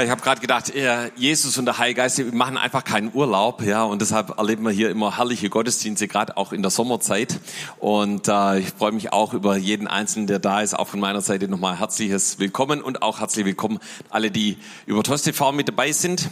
Ja, ich habe gerade gedacht, Jesus und der Heilige Geist, wir machen einfach keinen Urlaub, ja, und deshalb erleben wir hier immer herrliche Gottesdienste, gerade auch in der Sommerzeit. Und äh, ich freue mich auch über jeden Einzelnen, der da ist. Auch von meiner Seite nochmal herzliches Willkommen und auch herzlich willkommen alle, die über TOS TV mit dabei sind.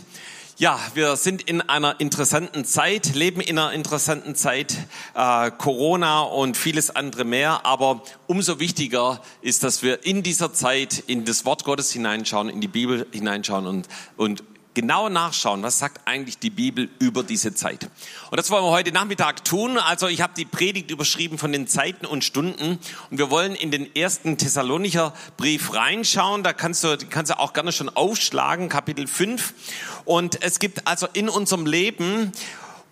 Ja, wir sind in einer interessanten Zeit, leben in einer interessanten Zeit, äh, Corona und vieles andere mehr. Aber umso wichtiger ist, dass wir in dieser Zeit in das Wort Gottes hineinschauen, in die Bibel hineinschauen und, und genau nachschauen, was sagt eigentlich die Bibel über diese Zeit. Und das wollen wir heute Nachmittag tun. Also ich habe die Predigt überschrieben von den Zeiten und Stunden und wir wollen in den ersten Thessalonicher Brief reinschauen. Da kannst du, kannst du auch gerne schon aufschlagen, Kapitel 5. Und es gibt also in unserem Leben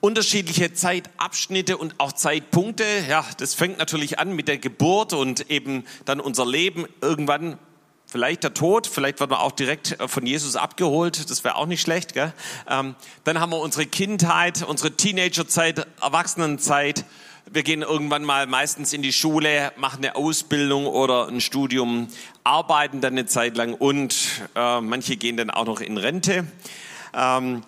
unterschiedliche Zeitabschnitte und auch Zeitpunkte. Ja, das fängt natürlich an mit der Geburt und eben dann unser Leben irgendwann Vielleicht der Tod, vielleicht wird man auch direkt äh, von Jesus abgeholt, das wäre auch nicht schlecht. Gell? Ähm, dann haben wir unsere Kindheit, unsere Teenagerzeit, Erwachsenenzeit. Wir gehen irgendwann mal meistens in die Schule, machen eine Ausbildung oder ein Studium, arbeiten dann eine Zeit lang und äh, manche gehen dann auch noch in Rente. Ähm,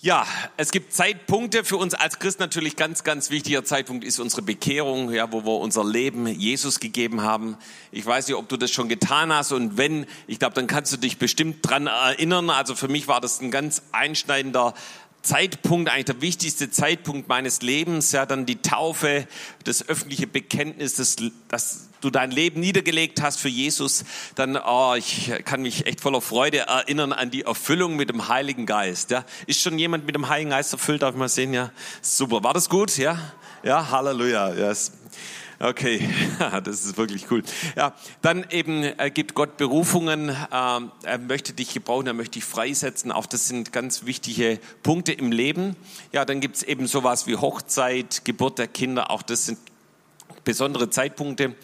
ja, es gibt Zeitpunkte für uns als Christ natürlich ganz, ganz wichtiger Zeitpunkt ist unsere Bekehrung, ja, wo wir unser Leben Jesus gegeben haben. Ich weiß nicht, ob du das schon getan hast und wenn, ich glaube, dann kannst du dich bestimmt dran erinnern. Also für mich war das ein ganz einschneidender Zeitpunkt, eigentlich der wichtigste Zeitpunkt meines Lebens, ja, dann die Taufe, das öffentliche Bekenntnis, das, dass du dein Leben niedergelegt hast für Jesus, dann, oh, ich kann mich echt voller Freude erinnern an die Erfüllung mit dem Heiligen Geist, ja. Ist schon jemand mit dem Heiligen Geist erfüllt? Darf ich mal sehen, ja? Super. War das gut? Ja? Ja, Halleluja. Yes. Okay, das ist wirklich cool. Ja, dann eben äh, gibt Gott Berufungen. Ähm, er möchte dich gebrauchen, er möchte dich freisetzen. Auch das sind ganz wichtige Punkte im Leben. Ja, dann gibt es eben sowas wie Hochzeit, Geburt der Kinder. Auch das sind besondere Zeitpunkte.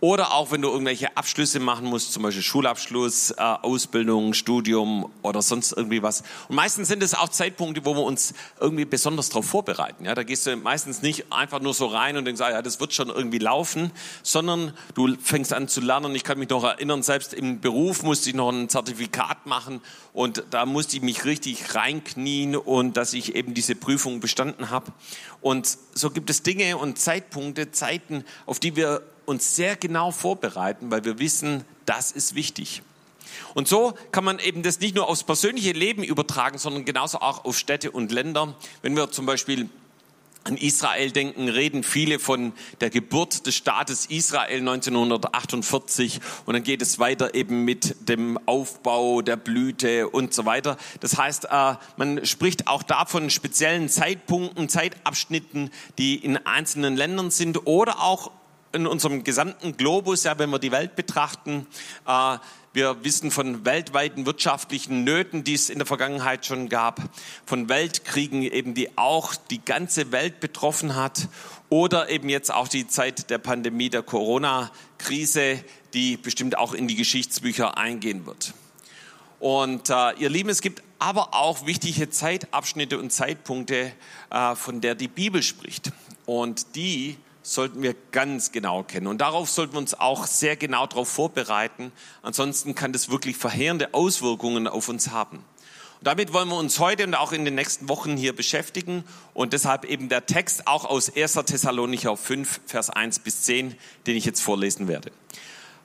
Oder auch wenn du irgendwelche Abschlüsse machen musst, zum Beispiel Schulabschluss, äh, Ausbildung, Studium oder sonst irgendwie was. Und meistens sind es auch Zeitpunkte, wo wir uns irgendwie besonders darauf vorbereiten. Ja, da gehst du meistens nicht einfach nur so rein und denkst, ah, ja, das wird schon irgendwie laufen, sondern du fängst an zu lernen. Ich kann mich noch erinnern, selbst im Beruf musste ich noch ein Zertifikat machen und da musste ich mich richtig reinknien und dass ich eben diese Prüfung bestanden habe. Und so gibt es Dinge und Zeitpunkte, Zeiten, auf die wir uns sehr genau vorbereiten, weil wir wissen, das ist wichtig. Und so kann man eben das nicht nur aufs persönliche Leben übertragen, sondern genauso auch auf Städte und Länder. Wenn wir zum Beispiel an Israel denken, reden viele von der Geburt des Staates Israel 1948 und dann geht es weiter eben mit dem Aufbau der Blüte und so weiter. Das heißt, äh, man spricht auch davon speziellen Zeitpunkten, Zeitabschnitten, die in einzelnen Ländern sind oder auch in unserem gesamten Globus, ja, wenn wir die Welt betrachten, äh, wir wissen von weltweiten wirtschaftlichen Nöten, die es in der Vergangenheit schon gab, von Weltkriegen eben, die auch die ganze Welt betroffen hat oder eben jetzt auch die Zeit der Pandemie, der Corona-Krise, die bestimmt auch in die Geschichtsbücher eingehen wird. Und äh, ihr Lieben, es gibt aber auch wichtige Zeitabschnitte und Zeitpunkte, äh, von der die Bibel spricht. Und die sollten wir ganz genau kennen. Und darauf sollten wir uns auch sehr genau darauf vorbereiten. Ansonsten kann das wirklich verheerende Auswirkungen auf uns haben. Und damit wollen wir uns heute und auch in den nächsten Wochen hier beschäftigen. Und deshalb eben der Text auch aus 1. Thessalonicher 5, Vers 1 bis 10, den ich jetzt vorlesen werde.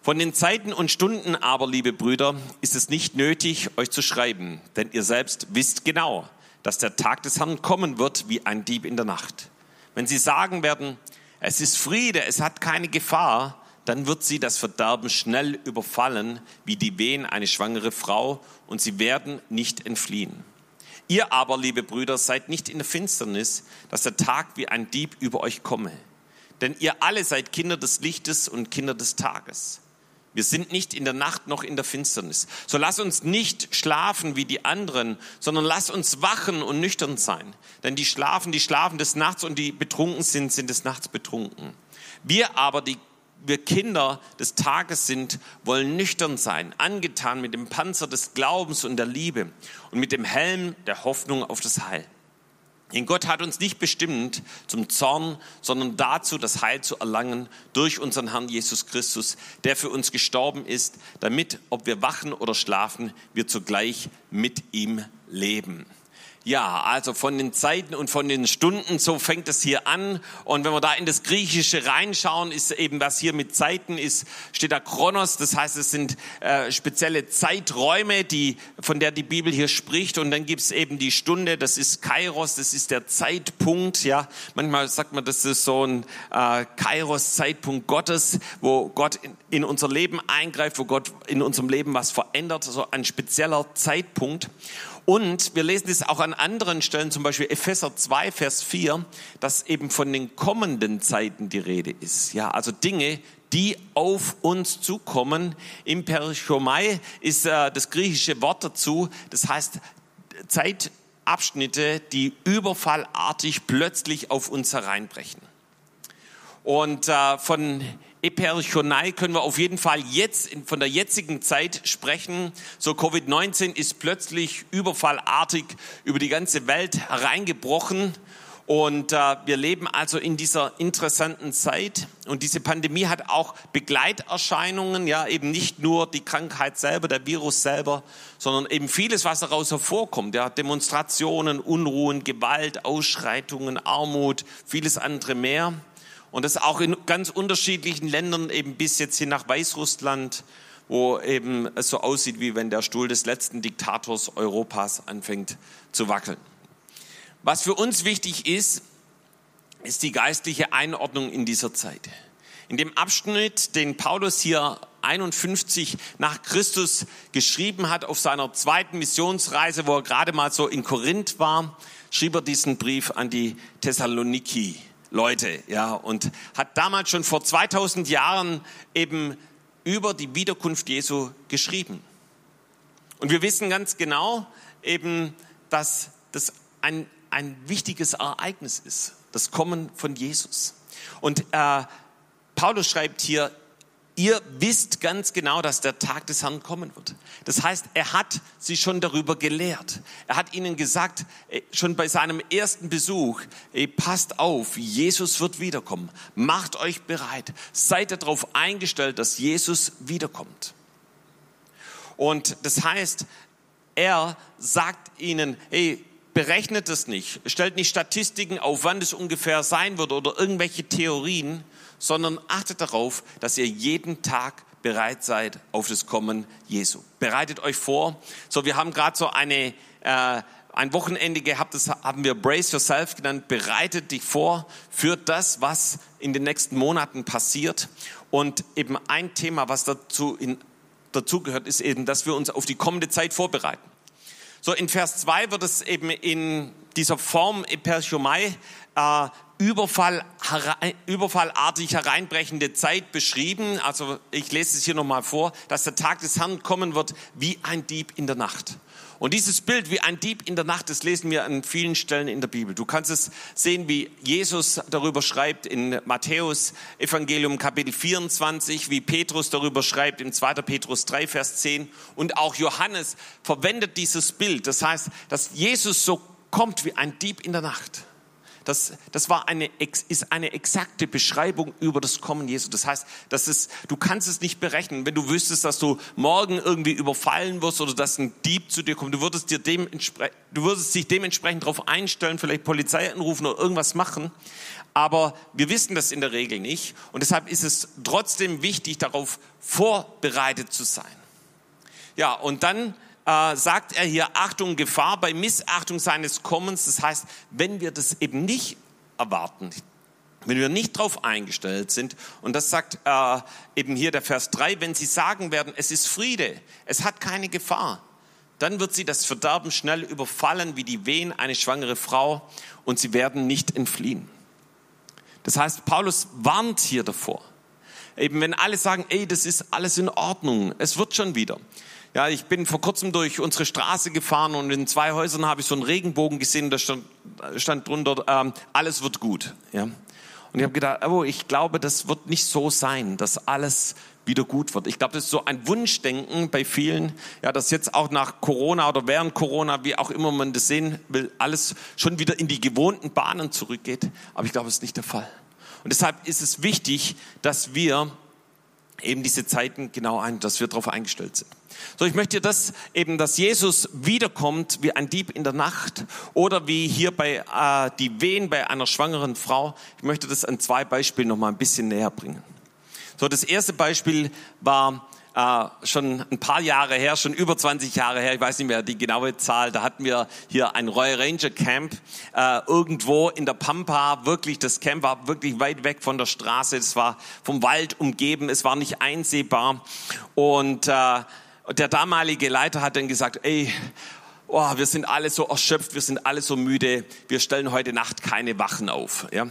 Von den Zeiten und Stunden aber, liebe Brüder, ist es nicht nötig, euch zu schreiben, denn ihr selbst wisst genau, dass der Tag des Herrn kommen wird wie ein Dieb in der Nacht. Wenn sie sagen werden, es ist Friede, es hat keine Gefahr, dann wird sie das Verderben schnell überfallen, wie die Wehen eine schwangere Frau, und sie werden nicht entfliehen. Ihr aber, liebe Brüder, seid nicht in der Finsternis, dass der Tag wie ein Dieb über euch komme. Denn ihr alle seid Kinder des Lichtes und Kinder des Tages. Wir sind nicht in der Nacht noch in der Finsternis. So lass uns nicht schlafen wie die anderen, sondern lass uns wachen und nüchtern sein. Denn die schlafen, die schlafen des Nachts und die betrunken sind, sind des Nachts betrunken. Wir aber, die wir Kinder des Tages sind, wollen nüchtern sein, angetan mit dem Panzer des Glaubens und der Liebe und mit dem Helm der Hoffnung auf das Heil. Denn Gott hat uns nicht bestimmt zum Zorn, sondern dazu, das Heil zu erlangen durch unseren Herrn Jesus Christus, der für uns gestorben ist, damit, ob wir wachen oder schlafen, wir zugleich mit ihm leben. Ja, also von den Zeiten und von den Stunden, so fängt es hier an. Und wenn wir da in das Griechische reinschauen, ist eben, was hier mit Zeiten ist, steht da Chronos. Das heißt, es sind äh, spezielle Zeiträume, die, von der die Bibel hier spricht. Und dann gibt's eben die Stunde, das ist Kairos, das ist der Zeitpunkt. Ja, manchmal sagt man, das ist so ein äh, Kairos-Zeitpunkt Gottes, wo Gott in, in unser Leben eingreift, wo Gott in unserem Leben was verändert, so also ein spezieller Zeitpunkt. Und wir lesen es auch an anderen Stellen, zum Beispiel Epheser 2, Vers 4, dass eben von den kommenden Zeiten die Rede ist. Ja, also Dinge, die auf uns zukommen. Imperichomai ist äh, das griechische Wort dazu. Das heißt Zeitabschnitte, die überfallartig plötzlich auf uns hereinbrechen. Und äh, von Eperchonei können wir auf jeden Fall jetzt von der jetzigen Zeit sprechen. So Covid-19 ist plötzlich überfallartig über die ganze Welt hereingebrochen. Und äh, wir leben also in dieser interessanten Zeit. Und diese Pandemie hat auch Begleiterscheinungen, ja, eben nicht nur die Krankheit selber, der Virus selber, sondern eben vieles, was daraus hervorkommt, ja, Demonstrationen, Unruhen, Gewalt, Ausschreitungen, Armut, vieles andere mehr. Und das auch in ganz unterschiedlichen Ländern, eben bis jetzt hin nach Weißrussland, wo eben es so aussieht, wie wenn der Stuhl des letzten Diktators Europas anfängt zu wackeln. Was für uns wichtig ist, ist die geistliche Einordnung in dieser Zeit. In dem Abschnitt, den Paulus hier 51 nach Christus geschrieben hat auf seiner zweiten Missionsreise, wo er gerade mal so in Korinth war, schrieb er diesen Brief an die Thessaloniki. Leute, ja, und hat damals schon vor 2000 Jahren eben über die Wiederkunft Jesu geschrieben. Und wir wissen ganz genau eben, dass das ein, ein wichtiges Ereignis ist, das Kommen von Jesus. Und äh, Paulus schreibt hier, ihr wisst ganz genau, dass der Tag des Herrn kommen wird. Das heißt, er hat sie schon darüber gelehrt. Er hat ihnen gesagt, äh, schon bei seinem ersten Besuch, passt auf, Jesus wird wiederkommen. Macht euch bereit. Seid darauf eingestellt, dass Jesus wiederkommt. Und das heißt, er sagt ihnen, hey, berechnet es nicht, stellt nicht Statistiken auf, wann es ungefähr sein wird oder irgendwelche Theorien, sondern achtet darauf, dass ihr jeden Tag bereit seid auf das Kommen Jesu. Bereitet euch vor. So, wir haben gerade so eine, äh, ein Wochenende gehabt, das haben wir Brace Yourself genannt. Bereitet dich vor für das, was in den nächsten Monaten passiert. Und eben ein Thema, was dazu, in, dazu gehört, ist eben, dass wir uns auf die kommende Zeit vorbereiten. So, in Vers 2 wird es eben in dieser Form Eperchomai äh, Überfall, überfallartig hereinbrechende Zeit beschrieben. Also ich lese es hier nochmal vor, dass der Tag des Herrn kommen wird wie ein Dieb in der Nacht. Und dieses Bild wie ein Dieb in der Nacht, das lesen wir an vielen Stellen in der Bibel. Du kannst es sehen, wie Jesus darüber schreibt in Matthäus Evangelium Kapitel 24, wie Petrus darüber schreibt in 2. Petrus 3, Vers 10 und auch Johannes verwendet dieses Bild. Das heißt, dass Jesus so kommt wie ein Dieb in der Nacht. Das, das war eine, ist eine exakte Beschreibung über das Kommen Jesu. Das heißt, das ist, du kannst es nicht berechnen. Wenn du wüsstest, dass du morgen irgendwie überfallen wirst oder dass ein Dieb zu dir kommt, du würdest, dir du würdest dich dementsprechend darauf einstellen, vielleicht Polizei anrufen oder irgendwas machen. Aber wir wissen das in der Regel nicht. Und deshalb ist es trotzdem wichtig, darauf vorbereitet zu sein. Ja, und dann äh, sagt er hier, Achtung, Gefahr bei Missachtung seines Kommens. Das heißt, wenn wir das eben nicht erwarten, wenn wir nicht darauf eingestellt sind, und das sagt äh, eben hier der Vers 3, wenn sie sagen werden, es ist Friede, es hat keine Gefahr, dann wird sie das Verderben schnell überfallen wie die Wehen eine schwangere Frau und sie werden nicht entfliehen. Das heißt, Paulus warnt hier davor. Eben wenn alle sagen, ey, das ist alles in Ordnung, es wird schon wieder. Ja, ich bin vor kurzem durch unsere Straße gefahren und in zwei Häusern habe ich so einen Regenbogen gesehen, da stand, stand drunter, ähm, alles wird gut. Ja. Und ich habe gedacht, oh, ich glaube, das wird nicht so sein, dass alles wieder gut wird. Ich glaube, das ist so ein Wunschdenken bei vielen, ja, dass jetzt auch nach Corona oder während Corona, wie auch immer man das sehen will, alles schon wieder in die gewohnten Bahnen zurückgeht. Aber ich glaube, das ist nicht der Fall. Und deshalb ist es wichtig, dass wir eben diese Zeiten genau ein, dass wir darauf eingestellt sind. So, ich möchte das eben, dass Jesus wiederkommt wie ein Dieb in der Nacht oder wie hier bei äh, die Wehen bei einer schwangeren Frau. Ich möchte das an zwei Beispielen noch mal ein bisschen näher bringen. So, das erste Beispiel war äh, schon ein paar Jahre her, schon über 20 Jahre her, ich weiß nicht mehr die genaue Zahl, da hatten wir hier ein Royal Ranger Camp äh, irgendwo in der Pampa, wirklich, das Camp war wirklich weit weg von der Straße, es war vom Wald umgeben, es war nicht einsehbar und äh, der damalige Leiter hat dann gesagt, ey, oh, wir sind alle so erschöpft, wir sind alle so müde, wir stellen heute Nacht keine Wachen auf. Ja?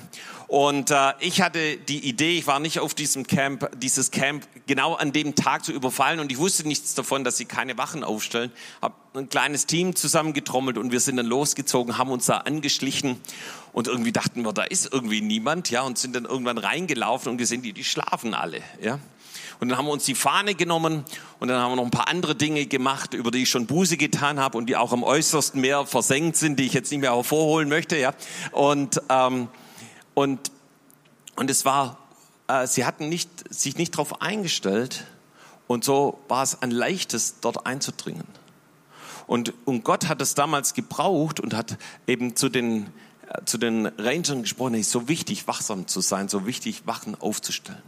Und äh, ich hatte die Idee, ich war nicht auf diesem Camp, dieses Camp genau an dem Tag zu überfallen und ich wusste nichts davon, dass sie keine Wachen aufstellen. Hab ein kleines Team zusammengetrommelt und wir sind dann losgezogen, haben uns da angeschlichen und irgendwie dachten wir, da ist irgendwie niemand, ja, und sind dann irgendwann reingelaufen und gesehen, die, die schlafen alle, ja. Und dann haben wir uns die Fahne genommen und dann haben wir noch ein paar andere Dinge gemacht, über die ich schon Buße getan habe und die auch am äußersten Meer versenkt sind, die ich jetzt nicht mehr hervorholen möchte. Ja. Und, ähm, und, und es war, äh, sie hatten nicht, sich nicht darauf eingestellt und so war es ein leichtes, dort einzudringen. Und, und Gott hat es damals gebraucht und hat eben zu den, äh, zu den Rangern gesprochen, es ist so wichtig, wachsam zu sein, so wichtig, Wachen aufzustellen.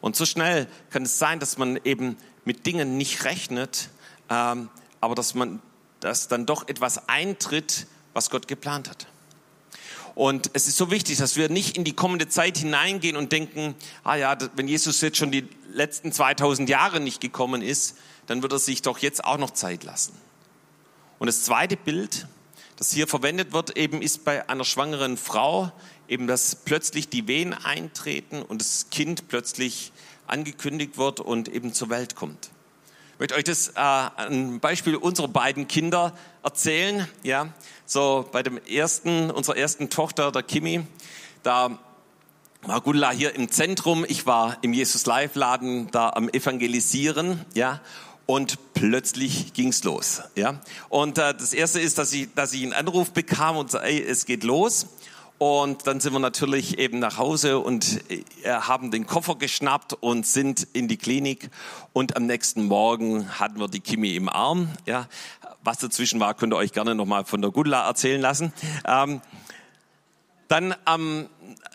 Und so schnell kann es sein, dass man eben mit Dingen nicht rechnet, ähm, aber dass man, dass dann doch etwas eintritt, was Gott geplant hat. Und es ist so wichtig, dass wir nicht in die kommende Zeit hineingehen und denken, ah ja, wenn Jesus jetzt schon die letzten 2000 Jahre nicht gekommen ist, dann wird er sich doch jetzt auch noch Zeit lassen. Und das zweite Bild, das hier verwendet wird, eben ist bei einer schwangeren Frau, eben dass plötzlich die Wehen eintreten und das Kind plötzlich angekündigt wird und eben zur Welt kommt. Ich möchte euch das äh, ein Beispiel unserer beiden Kinder erzählen. Ja, so bei dem ersten, unserer ersten Tochter, der Kimi, da war Gundula hier im Zentrum. Ich war im Jesus Live Laden da am Evangelisieren. Ja, und plötzlich ging's los. Ja, und äh, das erste ist, dass ich, dass ich einen Anruf bekam und so, es geht los. Und dann sind wir natürlich eben nach Hause und äh, haben den Koffer geschnappt und sind in die Klinik. Und am nächsten Morgen hatten wir die Kimi im Arm. Ja, was dazwischen war, könnt ihr euch gerne nochmal von der Gudla erzählen lassen. Ähm, dann ähm,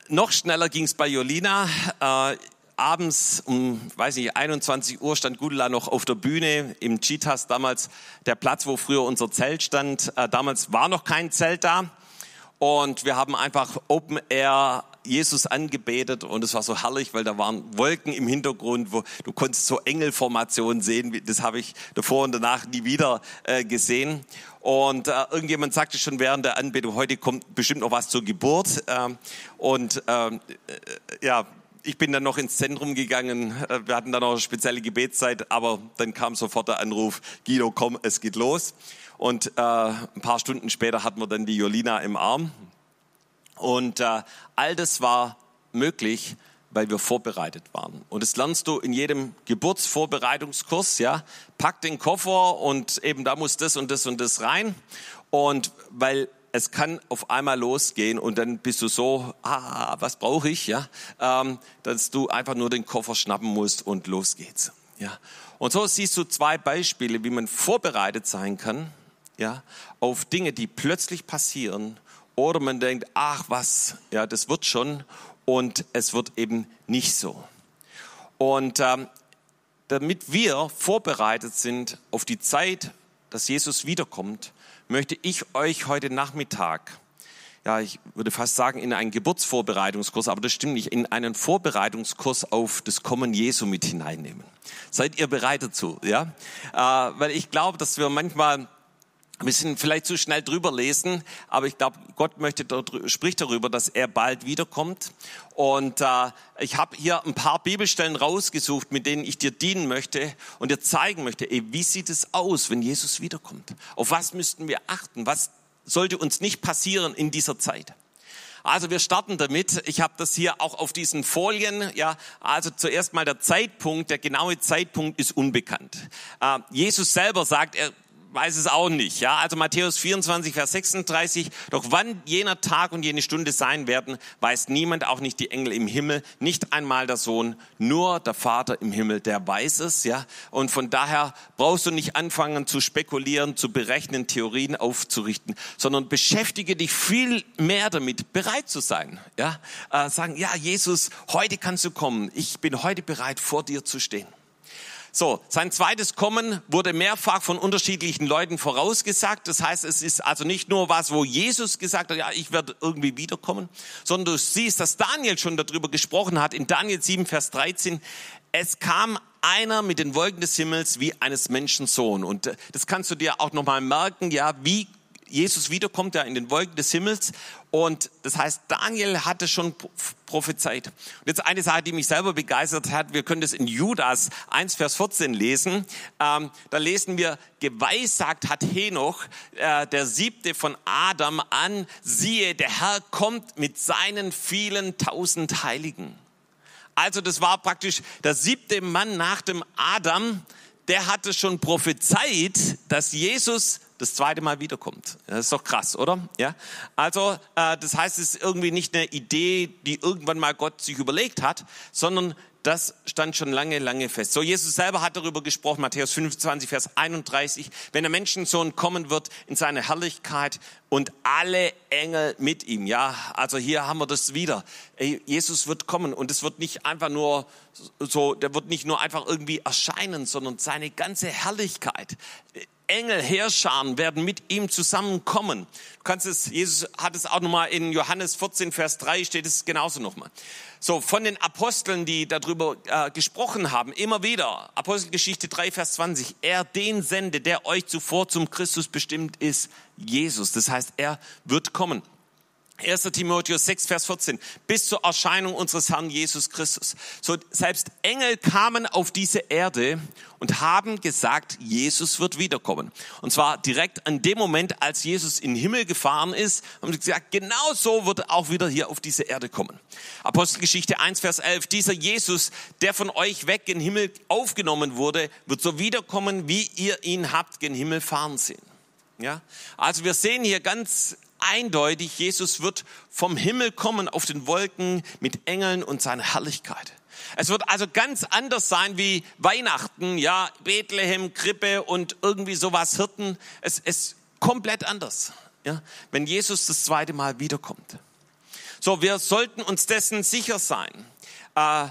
noch schneller ging es bei Jolina. Äh, abends um, weiß nicht, 21 Uhr stand Gudela noch auf der Bühne im Cheetahs, damals der Platz, wo früher unser Zelt stand. Äh, damals war noch kein Zelt da. Und wir haben einfach Open Air Jesus angebetet und es war so herrlich, weil da waren Wolken im Hintergrund, wo du konntest so Engelformationen sehen. Das habe ich davor und danach nie wieder äh, gesehen. Und äh, irgendjemand sagte schon während der Anbetung, heute kommt bestimmt noch was zur Geburt. Ähm, und ähm, äh, ja, ich bin dann noch ins Zentrum gegangen. Äh, wir hatten dann noch eine spezielle Gebetszeit, aber dann kam sofort der Anruf, Guido, komm, es geht los. Und äh, ein paar Stunden später hatten wir dann die Jolina im Arm. Und äh, all das war möglich, weil wir vorbereitet waren. Und das lernst du in jedem Geburtsvorbereitungskurs, ja. Pack den Koffer und eben da muss das und das und das rein. Und weil es kann auf einmal losgehen und dann bist du so, ah, was brauche ich, ja, ähm, dass du einfach nur den Koffer schnappen musst und los geht's, ja. Und so siehst du zwei Beispiele, wie man vorbereitet sein kann ja, auf Dinge, die plötzlich passieren, oder man denkt, ach was, ja, das wird schon, und es wird eben nicht so. Und ähm, damit wir vorbereitet sind auf die Zeit, dass Jesus wiederkommt, möchte ich euch heute Nachmittag, ja, ich würde fast sagen, in einen Geburtsvorbereitungskurs, aber das stimmt nicht, in einen Vorbereitungskurs auf das Kommen Jesu mit hineinnehmen. Seid ihr bereit dazu? Ja, äh, weil ich glaube, dass wir manchmal wir sind vielleicht zu schnell drüber lesen, aber ich glaube, Gott möchte spricht darüber, dass er bald wiederkommt. Und äh, ich habe hier ein paar Bibelstellen rausgesucht, mit denen ich dir dienen möchte und dir zeigen möchte, ey, wie sieht es aus, wenn Jesus wiederkommt? Auf was müssten wir achten? Was sollte uns nicht passieren in dieser Zeit? Also wir starten damit. Ich habe das hier auch auf diesen Folien. Ja, also zuerst mal der Zeitpunkt. Der genaue Zeitpunkt ist unbekannt. Äh, Jesus selber sagt, er weiß es auch nicht. Ja, also Matthäus 24, Vers 36. Doch wann jener Tag und jene Stunde sein werden, weiß niemand, auch nicht die Engel im Himmel, nicht einmal der Sohn, nur der Vater im Himmel, der weiß es. Ja, und von daher brauchst du nicht anfangen zu spekulieren, zu berechnen, Theorien aufzurichten, sondern beschäftige dich viel mehr damit, bereit zu sein. Ja, äh, sagen, ja, Jesus, heute kannst du kommen. Ich bin heute bereit, vor dir zu stehen. So, sein zweites Kommen wurde mehrfach von unterschiedlichen Leuten vorausgesagt. Das heißt, es ist also nicht nur was, wo Jesus gesagt hat, ja, ich werde irgendwie wiederkommen, sondern du siehst, dass Daniel schon darüber gesprochen hat in Daniel 7, Vers 13. Es kam einer mit den Wolken des Himmels wie eines Menschen Sohn. Und äh, das kannst du dir auch nochmal merken, ja, wie Jesus wiederkommt, ja in den Wolken des Himmels. Und das heißt, Daniel hatte schon prophezeit. Und jetzt eine Sache, die mich selber begeistert hat. Wir können das in Judas 1, Vers 14 lesen. Ähm, da lesen wir, geweissagt hat Henoch, äh, der siebte von Adam an, siehe, der Herr kommt mit seinen vielen tausend Heiligen. Also das war praktisch der siebte Mann nach dem Adam, der hatte schon prophezeit, dass Jesus das zweite Mal wiederkommt. Das ist doch krass, oder? Ja. Also äh, das heißt, es ist irgendwie nicht eine Idee, die irgendwann mal Gott sich überlegt hat, sondern das stand schon lange, lange fest. So, Jesus selber hat darüber gesprochen, Matthäus 25, Vers 31, wenn der Menschensohn kommen wird in seine Herrlichkeit und alle Engel mit ihm. Ja, also hier haben wir das wieder. Jesus wird kommen und es wird nicht einfach nur so, der wird nicht nur einfach irgendwie erscheinen, sondern seine ganze Herrlichkeit Engel, Heerscharen werden mit ihm zusammenkommen. Du kannst es, Jesus hat es auch nochmal in Johannes 14, Vers 3 steht es genauso nochmal. So, von den Aposteln, die darüber äh, gesprochen haben, immer wieder, Apostelgeschichte 3, Vers 20, er den sende, der euch zuvor zum Christus bestimmt ist, Jesus. Das heißt, er wird kommen. 1. Timotheus 6, Vers 14, bis zur Erscheinung unseres Herrn Jesus Christus. So, selbst Engel kamen auf diese Erde und haben gesagt, Jesus wird wiederkommen. Und zwar direkt an dem Moment, als Jesus in den Himmel gefahren ist, haben sie gesagt, genau so wird er auch wieder hier auf diese Erde kommen. Apostelgeschichte 1, Vers 11, dieser Jesus, der von euch weg in den Himmel aufgenommen wurde, wird so wiederkommen, wie ihr ihn habt gen Himmel fahren sehen. Ja, also wir sehen hier ganz eindeutig, Jesus wird vom Himmel kommen auf den Wolken mit Engeln und seiner Herrlichkeit. Es wird also ganz anders sein wie Weihnachten, ja, Bethlehem, Krippe und irgendwie sowas Hirten. Es ist komplett anders, ja, wenn Jesus das zweite Mal wiederkommt. So, wir sollten uns dessen sicher sein. Äh,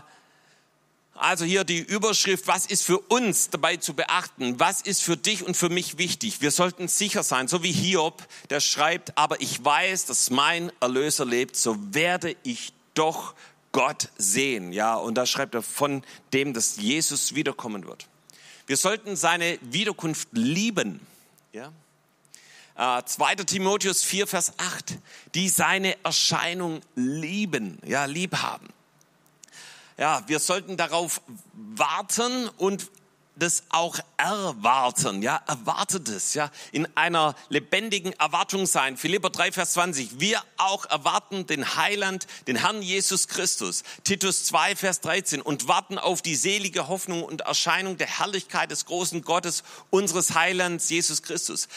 also hier die Überschrift, was ist für uns dabei zu beachten? Was ist für dich und für mich wichtig? Wir sollten sicher sein, so wie Hiob, der schreibt, aber ich weiß, dass mein Erlöser lebt, so werde ich doch Gott sehen. Ja, und da schreibt er von dem, dass Jesus wiederkommen wird. Wir sollten seine Wiederkunft lieben. Ja. Äh, 2. Timotheus 4, Vers 8, die seine Erscheinung lieben, ja, lieb haben. Ja, wir sollten darauf warten und das auch erwarten, ja, erwartet es, ja, in einer lebendigen Erwartung sein. Philipper 3, Vers 20. Wir auch erwarten den Heiland, den Herrn Jesus Christus. Titus 2, Vers 13. Und warten auf die selige Hoffnung und Erscheinung der Herrlichkeit des großen Gottes, unseres Heilands Jesus Christus.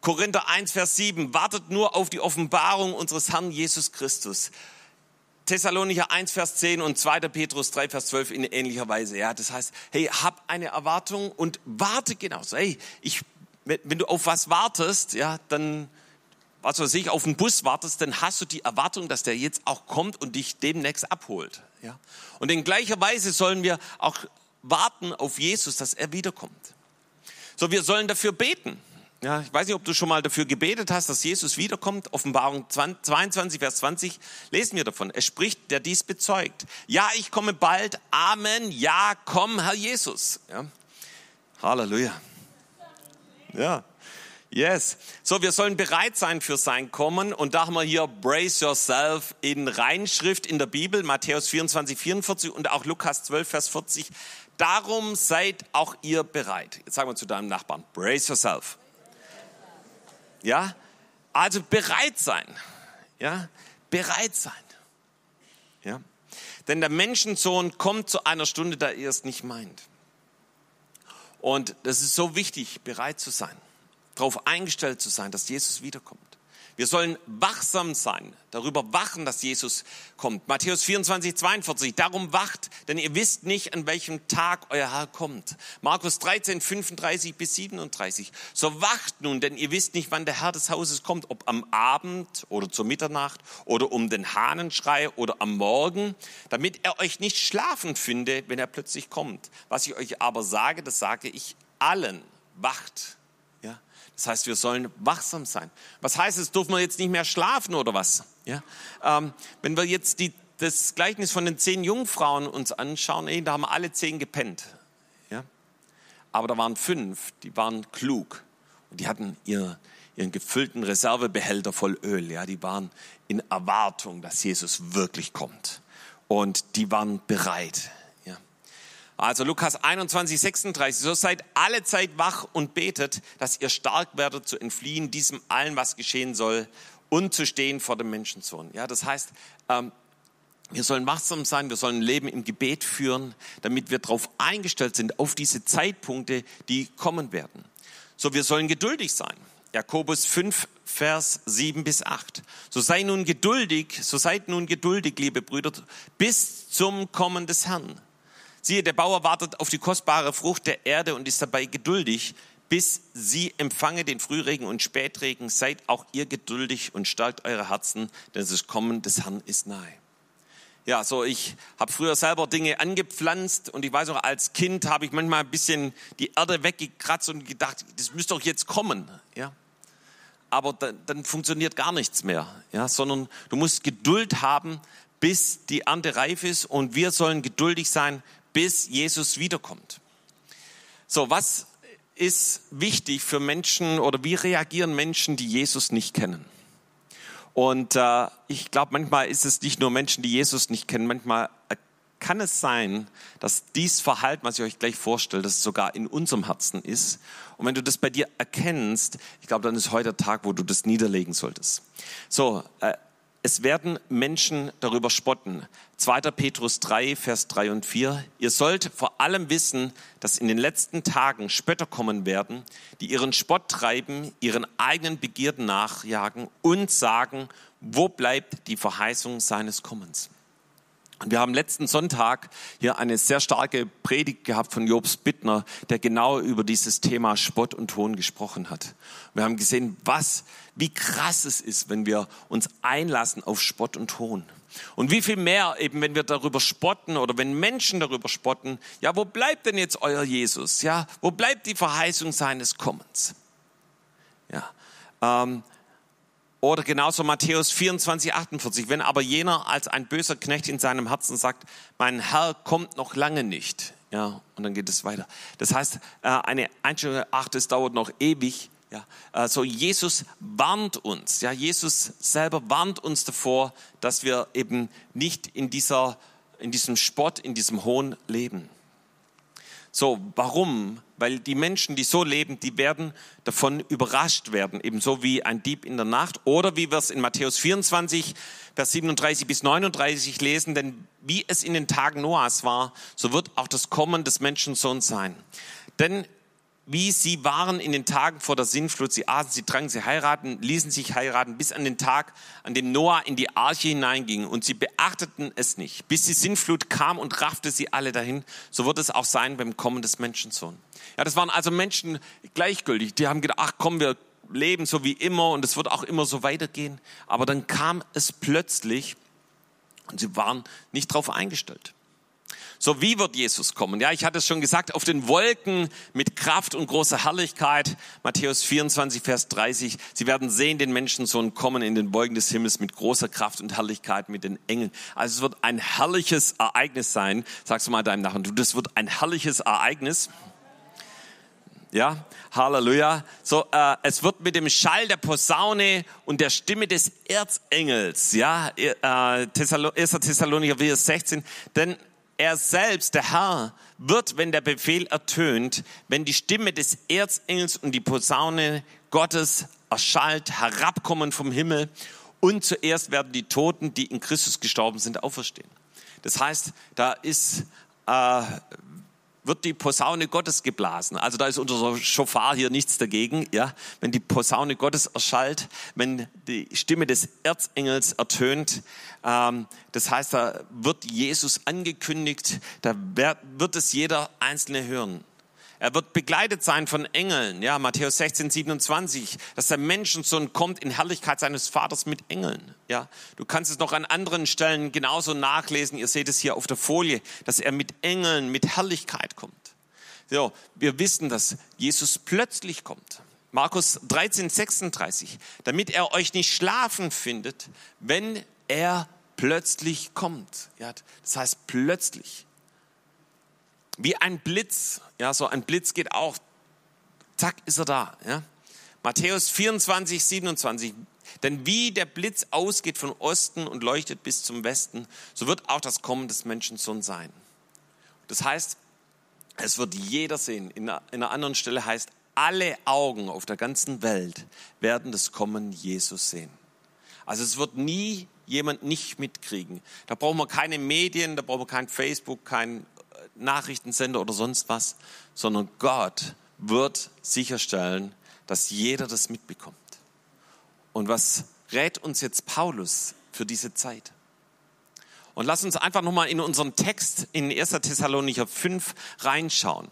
Korinther 1, Vers 7. Wartet nur auf die Offenbarung unseres Herrn Jesus Christus. Thessalonicher 1, Vers 10 und 2. Petrus 3, Vers 12 in ähnlicher Weise. Ja, das heißt, hey, hab eine Erwartung und warte genauso. Hey, ich, wenn du auf was wartest, ja, dann, was weiß ich, auf einen Bus wartest, dann hast du die Erwartung, dass der jetzt auch kommt und dich demnächst abholt. Ja. Und in gleicher Weise sollen wir auch warten auf Jesus, dass er wiederkommt. So, wir sollen dafür beten. Ja, ich weiß nicht, ob du schon mal dafür gebetet hast, dass Jesus wiederkommt. Offenbarung 22, Vers 20. Lesen wir davon. Es spricht, der dies bezeugt. Ja, ich komme bald. Amen. Ja, komm, Herr Jesus. Ja. Halleluja. Ja. Yes. So, wir sollen bereit sein für sein Kommen. Und da haben wir hier Brace Yourself in Reinschrift in der Bibel, Matthäus 24, 44 und auch Lukas 12, Vers 40. Darum seid auch ihr bereit. Jetzt sagen wir zu deinem Nachbarn, brace yourself. Ja, also bereit sein. Ja, bereit sein. Ja? Denn der Menschensohn kommt zu einer Stunde, da ihr es nicht meint. Und das ist so wichtig, bereit zu sein, darauf eingestellt zu sein, dass Jesus wiederkommt. Wir sollen wachsam sein, darüber wachen, dass Jesus kommt. Matthäus 24, 42. Darum wacht, denn ihr wisst nicht, an welchem Tag euer Herr kommt. Markus 13, 35 bis 37. So wacht nun, denn ihr wisst nicht, wann der Herr des Hauses kommt, ob am Abend oder zur Mitternacht oder um den Hahnenschrei oder am Morgen, damit er euch nicht schlafen finde, wenn er plötzlich kommt. Was ich euch aber sage, das sage ich allen. Wacht das heißt, wir sollen wachsam sein. Was heißt es? Dürfen wir jetzt nicht mehr schlafen oder was? Ja? Ähm, wenn wir jetzt die, das Gleichnis von den zehn Jungfrauen uns anschauen, ey, da haben alle zehn gepennt. Ja? Aber da waren fünf, die waren klug. Und die hatten ihr, ihren gefüllten Reservebehälter voll Öl. Ja? Die waren in Erwartung, dass Jesus wirklich kommt. Und die waren bereit. Also Lukas 21, 36. So seid alle Zeit wach und betet, dass ihr stark werdet zu entfliehen diesem allen, was geschehen soll und zu stehen vor dem Menschensohn. Ja, das heißt, ähm, wir sollen wachsam sein, wir sollen ein Leben im Gebet führen, damit wir darauf eingestellt sind, auf diese Zeitpunkte, die kommen werden. So, wir sollen geduldig sein. Jakobus 5, Vers 7 bis 8. So sei nun geduldig, so seid nun geduldig, liebe Brüder, bis zum Kommen des Herrn. Siehe, der Bauer wartet auf die kostbare Frucht der Erde und ist dabei geduldig, bis sie empfange den Frühregen und Spätregen. Seid auch ihr geduldig und stärkt eure Herzen, denn das Kommen des Herrn ist nahe. Ja, so ich habe früher selber Dinge angepflanzt und ich weiß auch, als Kind habe ich manchmal ein bisschen die Erde weggekratzt und gedacht, das müsste doch jetzt kommen. Ja, aber dann, dann funktioniert gar nichts mehr. Ja, sondern du musst Geduld haben, bis die Ernte reif ist und wir sollen geduldig sein, bis Jesus wiederkommt. So, was ist wichtig für Menschen oder wie reagieren Menschen, die Jesus nicht kennen? Und äh, ich glaube, manchmal ist es nicht nur Menschen, die Jesus nicht kennen, manchmal kann es sein, dass dies Verhalten, was ich euch gleich vorstelle, dass es sogar in unserem Herzen ist. Und wenn du das bei dir erkennst, ich glaube, dann ist heute der Tag, wo du das niederlegen solltest. So, äh, es werden Menschen darüber spotten. 2. Petrus 3, Vers 3 und 4. Ihr sollt vor allem wissen, dass in den letzten Tagen Spötter kommen werden, die ihren Spott treiben, ihren eigenen Begierden nachjagen und sagen, wo bleibt die Verheißung seines Kommens? Wir haben letzten Sonntag hier eine sehr starke Predigt gehabt von Jobs Bittner, der genau über dieses Thema Spott und Ton gesprochen hat. Wir haben gesehen, was, wie krass es ist, wenn wir uns einlassen auf Spott und Ton. Und wie viel mehr eben, wenn wir darüber spotten oder wenn Menschen darüber spotten, ja, wo bleibt denn jetzt euer Jesus? Ja, wo bleibt die Verheißung seines Kommens? Ja, ähm, oder genauso Matthäus 24, 48. Wenn aber jener als ein böser Knecht in seinem Herzen sagt, mein Herr kommt noch lange nicht. Ja, und dann geht es weiter. Das heißt, äh, eine Einstellung, ach, das dauert noch ewig. Ja, also Jesus warnt uns. Ja, Jesus selber warnt uns davor, dass wir eben nicht in dieser, in diesem Spott, in diesem Hohn leben. So, warum? Weil die Menschen, die so leben, die werden davon überrascht werden, ebenso wie ein Dieb in der Nacht. Oder wie wir es in Matthäus 24, Vers 37 bis 39 lesen, denn wie es in den Tagen Noahs war, so wird auch das Kommen des Menschensohns sein. Denn wie sie waren in den Tagen vor der Sinnflut. Sie aßen, sie tranken, sie heiraten, ließen sich heiraten, bis an den Tag, an dem Noah in die Arche hineinging. Und sie beachteten es nicht. Bis die Sinnflut kam und raffte sie alle dahin, so wird es auch sein beim Kommen des Menschensohn. Ja, das waren also Menschen gleichgültig. Die haben gedacht, ach komm, wir leben so wie immer und es wird auch immer so weitergehen. Aber dann kam es plötzlich und sie waren nicht darauf eingestellt. So wie wird Jesus kommen? Ja, ich hatte es schon gesagt, auf den Wolken mit Kraft und großer Herrlichkeit. Matthäus 24, Vers 30. Sie werden sehen den Menschensohn kommen in den Wolken des Himmels mit großer Kraft und Herrlichkeit mit den Engeln. Also es wird ein herrliches Ereignis sein. Sagst du mal deinem Nachbarn, du, das wird ein herrliches Ereignis. Ja, Halleluja. So, äh, es wird mit dem Schall der Posaune und der Stimme des Erzengels, ja, äh, 1. Thessalonicher 16, denn er selbst, der Herr, wird, wenn der Befehl ertönt, wenn die Stimme des Erzengels und die Posaune Gottes erschallt, herabkommen vom Himmel und zuerst werden die Toten, die in Christus gestorben sind, auferstehen. Das heißt, da ist, äh, wird die Posaune Gottes geblasen. Also da ist unser Schofar hier nichts dagegen. Ja? Wenn die Posaune Gottes erschallt, wenn die Stimme des Erzengels ertönt, ähm, das heißt, da wird Jesus angekündigt, da wird es jeder Einzelne hören. Er wird begleitet sein von Engeln. Ja, Matthäus 16, 27, dass der Menschensohn kommt in Herrlichkeit seines Vaters mit Engeln. Ja, du kannst es noch an anderen Stellen genauso nachlesen. Ihr seht es hier auf der Folie, dass er mit Engeln, mit Herrlichkeit kommt. So, wir wissen, dass Jesus plötzlich kommt. Markus 13, 36, damit er euch nicht schlafen findet, wenn er plötzlich kommt. Ja, das heißt plötzlich wie ein Blitz. Ja, so ein Blitz geht auch. Zack, ist er da. Ja. Matthäus 24, 27. Denn wie der Blitz ausgeht von Osten und leuchtet bis zum Westen, so wird auch das Kommen des Menschensohn sein. Das heißt, es wird jeder sehen. In einer anderen Stelle heißt, alle Augen auf der ganzen Welt werden das Kommen Jesus sehen. Also es wird nie jemand nicht mitkriegen. Da brauchen wir keine Medien, da brauchen wir kein Facebook, kein Nachrichtensender oder sonst was, sondern Gott wird sicherstellen, dass jeder das mitbekommt. Und was rät uns jetzt Paulus für diese Zeit? Und lass uns einfach nochmal in unseren Text in 1. Thessalonicher 5 reinschauen.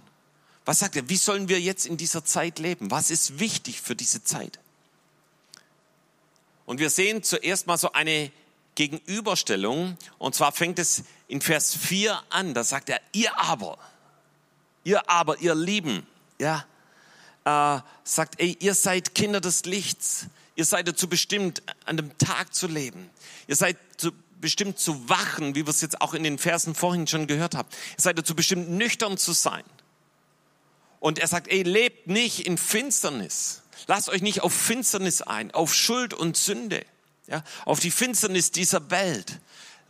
Was sagt er? Wie sollen wir jetzt in dieser Zeit leben? Was ist wichtig für diese Zeit? Und wir sehen zuerst mal so eine Gegenüberstellung. Und zwar fängt es in Vers 4 an. Da sagt er, ihr aber, ihr aber, ihr Lieben, ja, äh, sagt, ey, ihr seid Kinder des Lichts. Ihr seid dazu bestimmt, an dem Tag zu leben. Ihr seid zu, bestimmt zu wachen, wie wir es jetzt auch in den Versen vorhin schon gehört haben. Ihr seid dazu bestimmt, nüchtern zu sein. Und er sagt, ey, lebt nicht in Finsternis. Lasst euch nicht auf Finsternis ein, auf Schuld und Sünde ja, auf die Finsternis dieser Welt.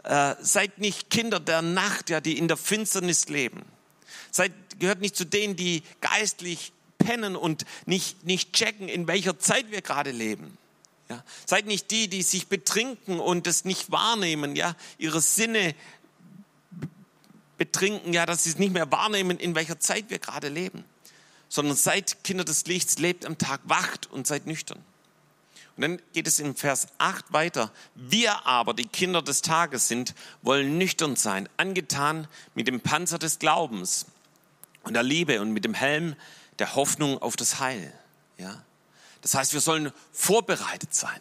Äh, seid nicht Kinder der Nacht, ja, die in der Finsternis leben. Seid, gehört nicht zu denen, die geistlich pennen und nicht, nicht checken, in welcher Zeit wir gerade leben. Ja, seid nicht die, die sich betrinken und es nicht wahrnehmen, ja, ihre Sinne betrinken, ja, dass sie es nicht mehr wahrnehmen, in welcher Zeit wir gerade leben. Sondern seid Kinder des Lichts, lebt am Tag, wacht und seid nüchtern. Und dann geht es im Vers 8 weiter. Wir aber, die Kinder des Tages sind, wollen nüchtern sein, angetan mit dem Panzer des Glaubens und der Liebe und mit dem Helm der Hoffnung auf das Heil. Ja? Das heißt, wir sollen vorbereitet sein.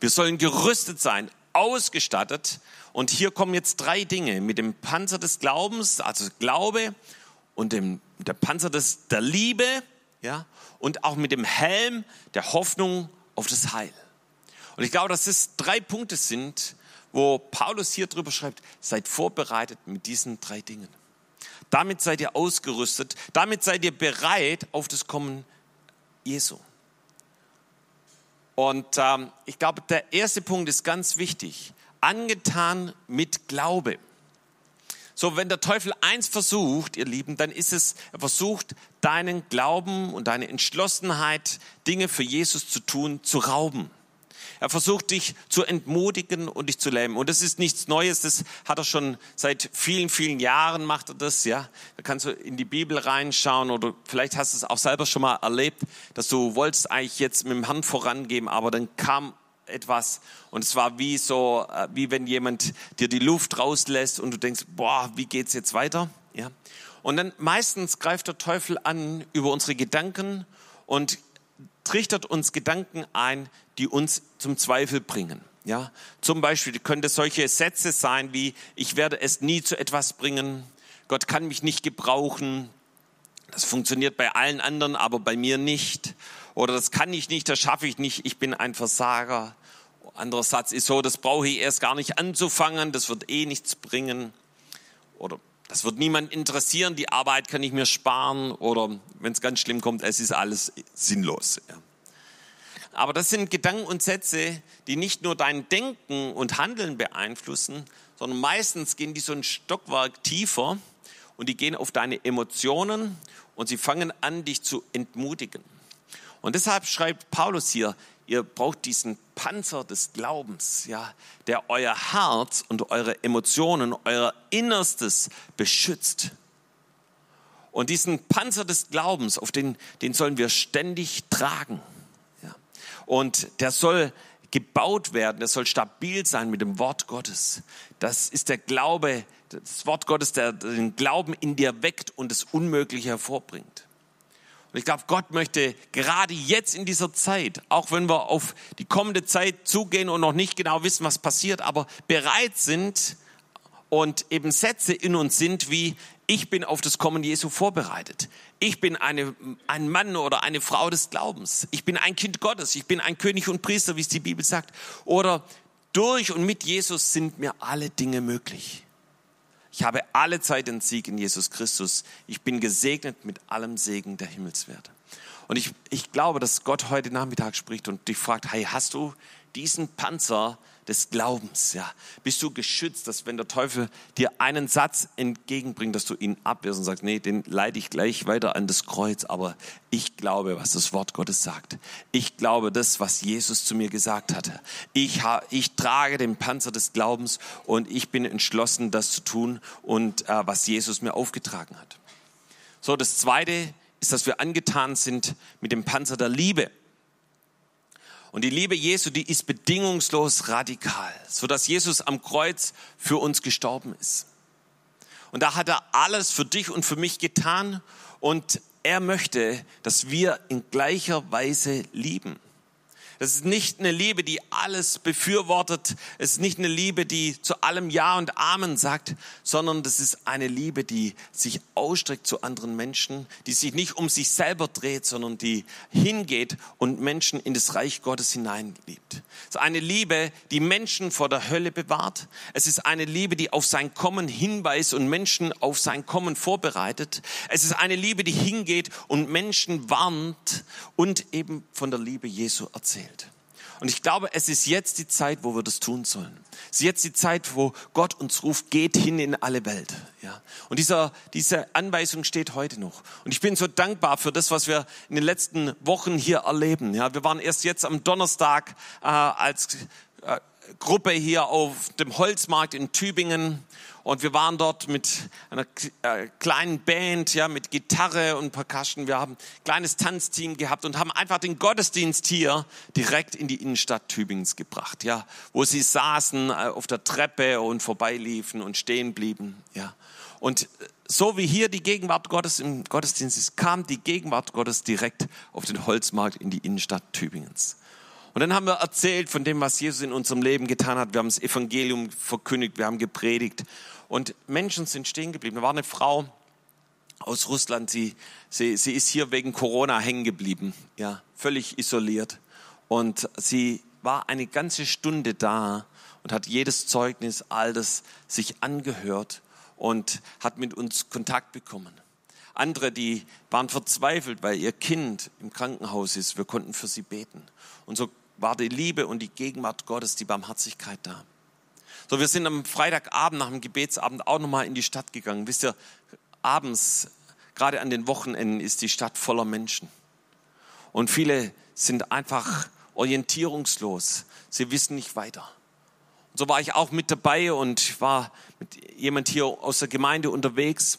Wir sollen gerüstet sein, ausgestattet. Und hier kommen jetzt drei Dinge. Mit dem Panzer des Glaubens, also Glaube und dem, der Panzer des, der Liebe, ja, und auch mit dem Helm der Hoffnung auf das Heil. Und ich glaube, dass es drei Punkte sind, wo Paulus hier drüber schreibt, seid vorbereitet mit diesen drei Dingen. Damit seid ihr ausgerüstet, damit seid ihr bereit auf das Kommen Jesu. Und ähm, ich glaube, der erste Punkt ist ganz wichtig. Angetan mit Glaube. So, wenn der Teufel eins versucht, ihr Lieben, dann ist es, er versucht, deinen Glauben und deine Entschlossenheit, Dinge für Jesus zu tun, zu rauben. Er versucht dich zu entmutigen und dich zu lähmen. Und das ist nichts Neues, das hat er schon seit vielen, vielen Jahren macht er das, ja. Da kannst du in die Bibel reinschauen oder vielleicht hast du es auch selber schon mal erlebt, dass du wolltest eigentlich jetzt mit dem Herrn vorangeben, aber dann kam etwas und es war wie so, äh, wie wenn jemand dir die Luft rauslässt und du denkst, boah, wie geht's jetzt weiter? Ja. Und dann meistens greift der Teufel an über unsere Gedanken und trichtert uns Gedanken ein, die uns zum Zweifel bringen. Ja, zum Beispiel könnte solche Sätze sein wie, ich werde es nie zu etwas bringen, Gott kann mich nicht gebrauchen, das funktioniert bei allen anderen, aber bei mir nicht. Oder das kann ich nicht, das schaffe ich nicht, ich bin ein Versager. Anderer Satz ist so, das brauche ich erst gar nicht anzufangen, das wird eh nichts bringen. Oder das wird niemand interessieren, die Arbeit kann ich mir sparen. Oder wenn es ganz schlimm kommt, es ist alles sinnlos. Ja. Aber das sind Gedanken und Sätze, die nicht nur dein Denken und Handeln beeinflussen, sondern meistens gehen die so ein Stockwerk tiefer und die gehen auf deine Emotionen und sie fangen an, dich zu entmutigen. Und deshalb schreibt Paulus hier, ihr braucht diesen Panzer des Glaubens, ja, der euer Herz und eure Emotionen, euer Innerstes beschützt. Und diesen Panzer des Glaubens, auf den, den sollen wir ständig tragen. Ja. Und der soll gebaut werden, der soll stabil sein mit dem Wort Gottes. Das ist der Glaube, das Wort Gottes, der den Glauben in dir weckt und das Unmögliche hervorbringt. Und ich glaube, Gott möchte gerade jetzt in dieser Zeit, auch wenn wir auf die kommende Zeit zugehen und noch nicht genau wissen, was passiert, aber bereit sind und eben Sätze in uns sind wie, ich bin auf das Kommen Jesu vorbereitet. Ich bin eine, ein Mann oder eine Frau des Glaubens. Ich bin ein Kind Gottes. Ich bin ein König und Priester, wie es die Bibel sagt. Oder durch und mit Jesus sind mir alle Dinge möglich. Ich habe alle Zeit den Sieg in Jesus Christus. Ich bin gesegnet mit allem Segen der Himmelswerte. Und ich, ich glaube, dass Gott heute Nachmittag spricht und dich fragt, hey, hast du diesen Panzer des Glaubens. Ja, bist du geschützt, dass wenn der Teufel dir einen Satz entgegenbringt, dass du ihn abwehrst und sagst, nee, den leite ich gleich weiter an das Kreuz. Aber ich glaube, was das Wort Gottes sagt. Ich glaube das, was Jesus zu mir gesagt hatte. Ich, ich trage den Panzer des Glaubens und ich bin entschlossen, das zu tun und äh, was Jesus mir aufgetragen hat. So, das Zweite ist, dass wir angetan sind mit dem Panzer der Liebe. Und die Liebe Jesu, die ist bedingungslos radikal, so dass Jesus am Kreuz für uns gestorben ist. Und da hat er alles für dich und für mich getan und er möchte, dass wir in gleicher Weise lieben. Das ist nicht eine Liebe, die alles befürwortet. Es ist nicht eine Liebe, die zu allem Ja und Amen sagt, sondern das ist eine Liebe, die sich ausstreckt zu anderen Menschen, die sich nicht um sich selber dreht, sondern die hingeht und Menschen in das Reich Gottes hineinliebt. Es ist eine Liebe, die Menschen vor der Hölle bewahrt. Es ist eine Liebe, die auf sein Kommen hinweist und Menschen auf sein Kommen vorbereitet. Es ist eine Liebe, die hingeht und Menschen warnt und eben von der Liebe Jesu erzählt. Und ich glaube, es ist jetzt die Zeit, wo wir das tun sollen. Es ist jetzt die Zeit, wo Gott uns ruft, geht hin in alle Welt. Ja. Und dieser, diese Anweisung steht heute noch. Und ich bin so dankbar für das, was wir in den letzten Wochen hier erleben. Ja, wir waren erst jetzt am Donnerstag äh, als äh, Gruppe hier auf dem Holzmarkt in Tübingen und wir waren dort mit einer äh, kleinen Band, ja, mit Gitarre und Percussion. Wir haben ein kleines Tanzteam gehabt und haben einfach den Gottesdienst hier direkt in die Innenstadt Tübingens gebracht, ja, wo sie saßen äh, auf der Treppe und vorbeiliefen und stehen blieben, ja. Und so wie hier die Gegenwart Gottes im Gottesdienst ist, kam die Gegenwart Gottes direkt auf den Holzmarkt in die Innenstadt Tübingens. Und dann haben wir erzählt von dem, was Jesus in unserem Leben getan hat. Wir haben das Evangelium verkündigt, wir haben gepredigt. Und Menschen sind stehen geblieben. Da war eine Frau aus Russland, sie, sie, sie ist hier wegen Corona hängen geblieben, ja, völlig isoliert. Und sie war eine ganze Stunde da und hat jedes Zeugnis, all das sich angehört und hat mit uns Kontakt bekommen. Andere, die waren verzweifelt, weil ihr Kind im Krankenhaus ist. Wir konnten für sie beten. Und so war die Liebe und die Gegenwart Gottes, die Barmherzigkeit da. So, wir sind am Freitagabend nach dem Gebetsabend auch nochmal in die Stadt gegangen. Wisst ihr, abends, gerade an den Wochenenden, ist die Stadt voller Menschen. Und viele sind einfach orientierungslos. Sie wissen nicht weiter. Und so war ich auch mit dabei und war mit jemand hier aus der Gemeinde unterwegs.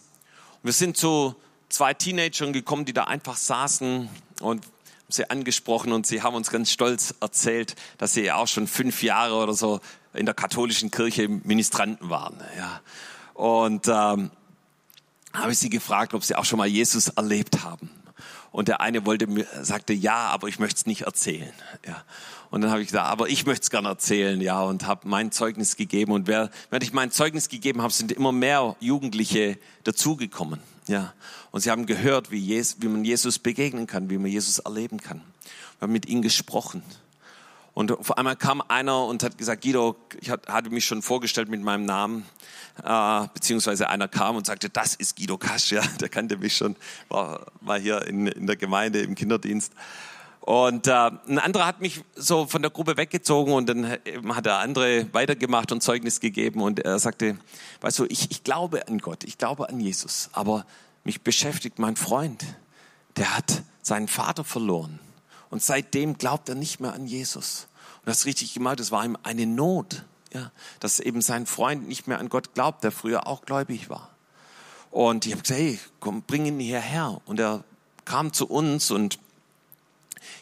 Und wir sind zu zwei Teenagern gekommen, die da einfach saßen und sie angesprochen und sie haben uns ganz stolz erzählt, dass sie auch schon fünf Jahre oder so in der katholischen Kirche Ministranten waren. Ja. Und ähm, habe ich sie gefragt, ob sie auch schon mal Jesus erlebt haben. Und der eine wollte mir, sagte, ja, aber ich möchte es nicht erzählen. Ja. Und dann habe ich gesagt, aber ich möchte es gerne erzählen, ja, und habe mein Zeugnis gegeben. Und wer, während ich mein Zeugnis gegeben habe, sind immer mehr Jugendliche dazugekommen. Ja. Und sie haben gehört, wie, Jesus, wie man Jesus begegnen kann, wie man Jesus erleben kann. Wir haben mit ihnen gesprochen. Und auf einmal kam einer und hat gesagt, Guido, ich hatte mich schon vorgestellt mit meinem Namen, äh, beziehungsweise einer kam und sagte, das ist Guido Kasch, ja, der kannte mich schon, war, war hier in, in der Gemeinde im Kinderdienst. Und äh, ein anderer hat mich so von der Gruppe weggezogen und dann hat der andere weitergemacht und Zeugnis gegeben und er sagte, weißt du, ich, ich glaube an Gott, ich glaube an Jesus, aber mich beschäftigt mein Freund, der hat seinen Vater verloren Und seitdem glaubt er nicht mehr an Jesus. Und das ist richtig gemeint, es war ihm eine Not, ja, dass eben sein Freund nicht mehr an Gott glaubt, der früher auch gläubig war. Und ich habe gesagt, hey, komm, bring ihn hierher. Und er kam zu uns und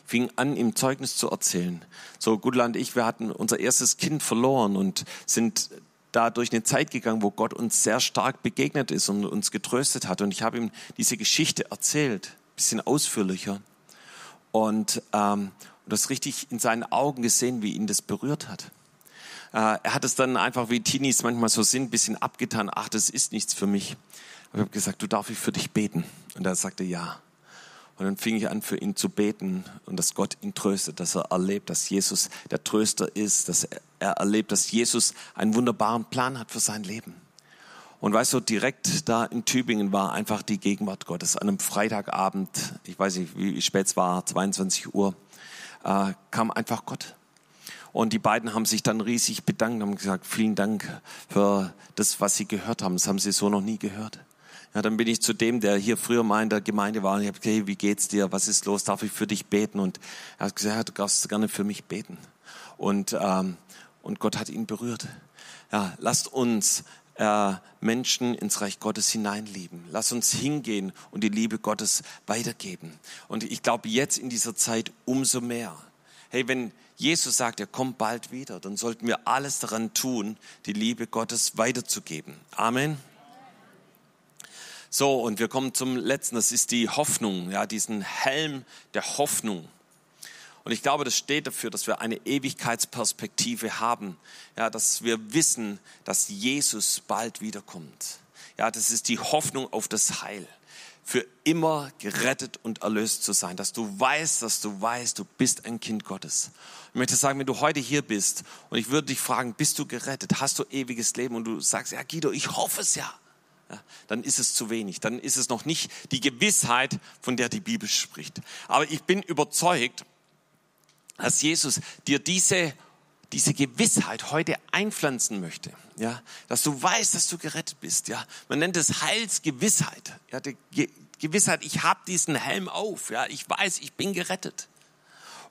fing an, ihm Zeugnis zu erzählen. So, Gudland und ich, wir hatten unser erstes Kind verloren und sind da durch eine Zeit gegangen, wo Gott uns sehr stark begegnet ist und uns getröstet hat. Und ich habe ihm diese Geschichte erzählt, bisschen ausführlicher. Und, ähm, das richtig in seinen Augen gesehen, wie ihn das berührt hat. Äh, er hat es dann einfach, wie Teenies manchmal so sind, bisschen abgetan. Ach, das ist nichts für mich. Aber ich habe gesagt, du darf ich für dich beten. Und er sagte ja. Und dann fing ich an, für ihn zu beten und dass Gott ihn tröstet, dass er erlebt, dass Jesus der Tröster ist, dass er erlebt, dass Jesus einen wunderbaren Plan hat für sein Leben. Und weißt du, direkt da in Tübingen war einfach die Gegenwart Gottes. An einem Freitagabend, ich weiß nicht, wie spät es war, 22 Uhr, äh, kam einfach Gott. Und die beiden haben sich dann riesig bedankt, haben gesagt, vielen Dank für das, was sie gehört haben. Das haben sie so noch nie gehört. Ja, dann bin ich zu dem, der hier früher mal in der Gemeinde war und ich habe gesagt, hey, wie geht's dir? Was ist los? Darf ich für dich beten? Und er hat gesagt, ja, du darfst gerne für mich beten. Und, ähm, und Gott hat ihn berührt. Ja, lasst uns äh, Menschen ins Reich Gottes hineinlieben. Lass uns hingehen und die Liebe Gottes weitergeben. Und ich glaube jetzt in dieser Zeit umso mehr. Hey, wenn Jesus sagt, er kommt bald wieder, dann sollten wir alles daran tun, die Liebe Gottes weiterzugeben. Amen. So, und wir kommen zum letzten, das ist die Hoffnung, ja, diesen Helm der Hoffnung. Und ich glaube, das steht dafür, dass wir eine Ewigkeitsperspektive haben, ja, dass wir wissen, dass Jesus bald wiederkommt. Ja, das ist die Hoffnung auf das Heil. Für immer gerettet und erlöst zu sein, dass du weißt, dass du weißt, du bist ein Kind Gottes. Ich möchte sagen, wenn du heute hier bist und ich würde dich fragen, bist du gerettet? Hast du ewiges Leben? Und du sagst, ja, Guido, ich hoffe es ja ja, dann ist es zu wenig. Dann ist es noch nicht die Gewissheit, von der die Bibel spricht. Aber ich bin überzeugt, dass Jesus dir diese, diese Gewissheit heute einpflanzen möchte. Ja, dass du weißt, dass du gerettet bist. Ja, man nennt es Heilsgewissheit. Ja, die Gewissheit, ich habe diesen Helm auf. Ja, ich weiß, ich bin gerettet.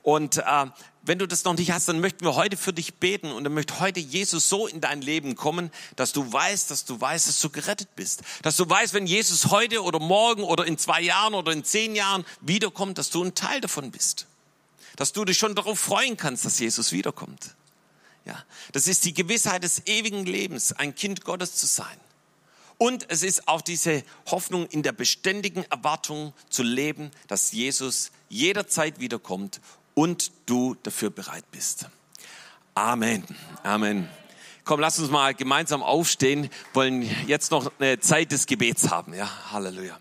Und äh, wenn du das noch nicht hast, dann möchten wir heute für dich beten und dann möchte heute Jesus so in dein Leben kommen, dass du weißt, dass du weißt, dass du gerettet bist. Dass du weißt, wenn Jesus heute oder morgen oder in zwei Jahren oder in zehn Jahren wiederkommt, dass du ein Teil davon bist. Dass du dich schon darauf freuen kannst, dass Jesus wiederkommt. Ja, das ist die Gewissheit des ewigen Lebens, ein Kind Gottes zu sein. Und es ist auch diese Hoffnung in der beständigen Erwartung zu leben, dass Jesus jederzeit wiederkommt und du dafür bereit bist. Amen. Amen. Komm, lass uns mal gemeinsam aufstehen, wollen jetzt noch eine Zeit des Gebets haben. Ja, Halleluja.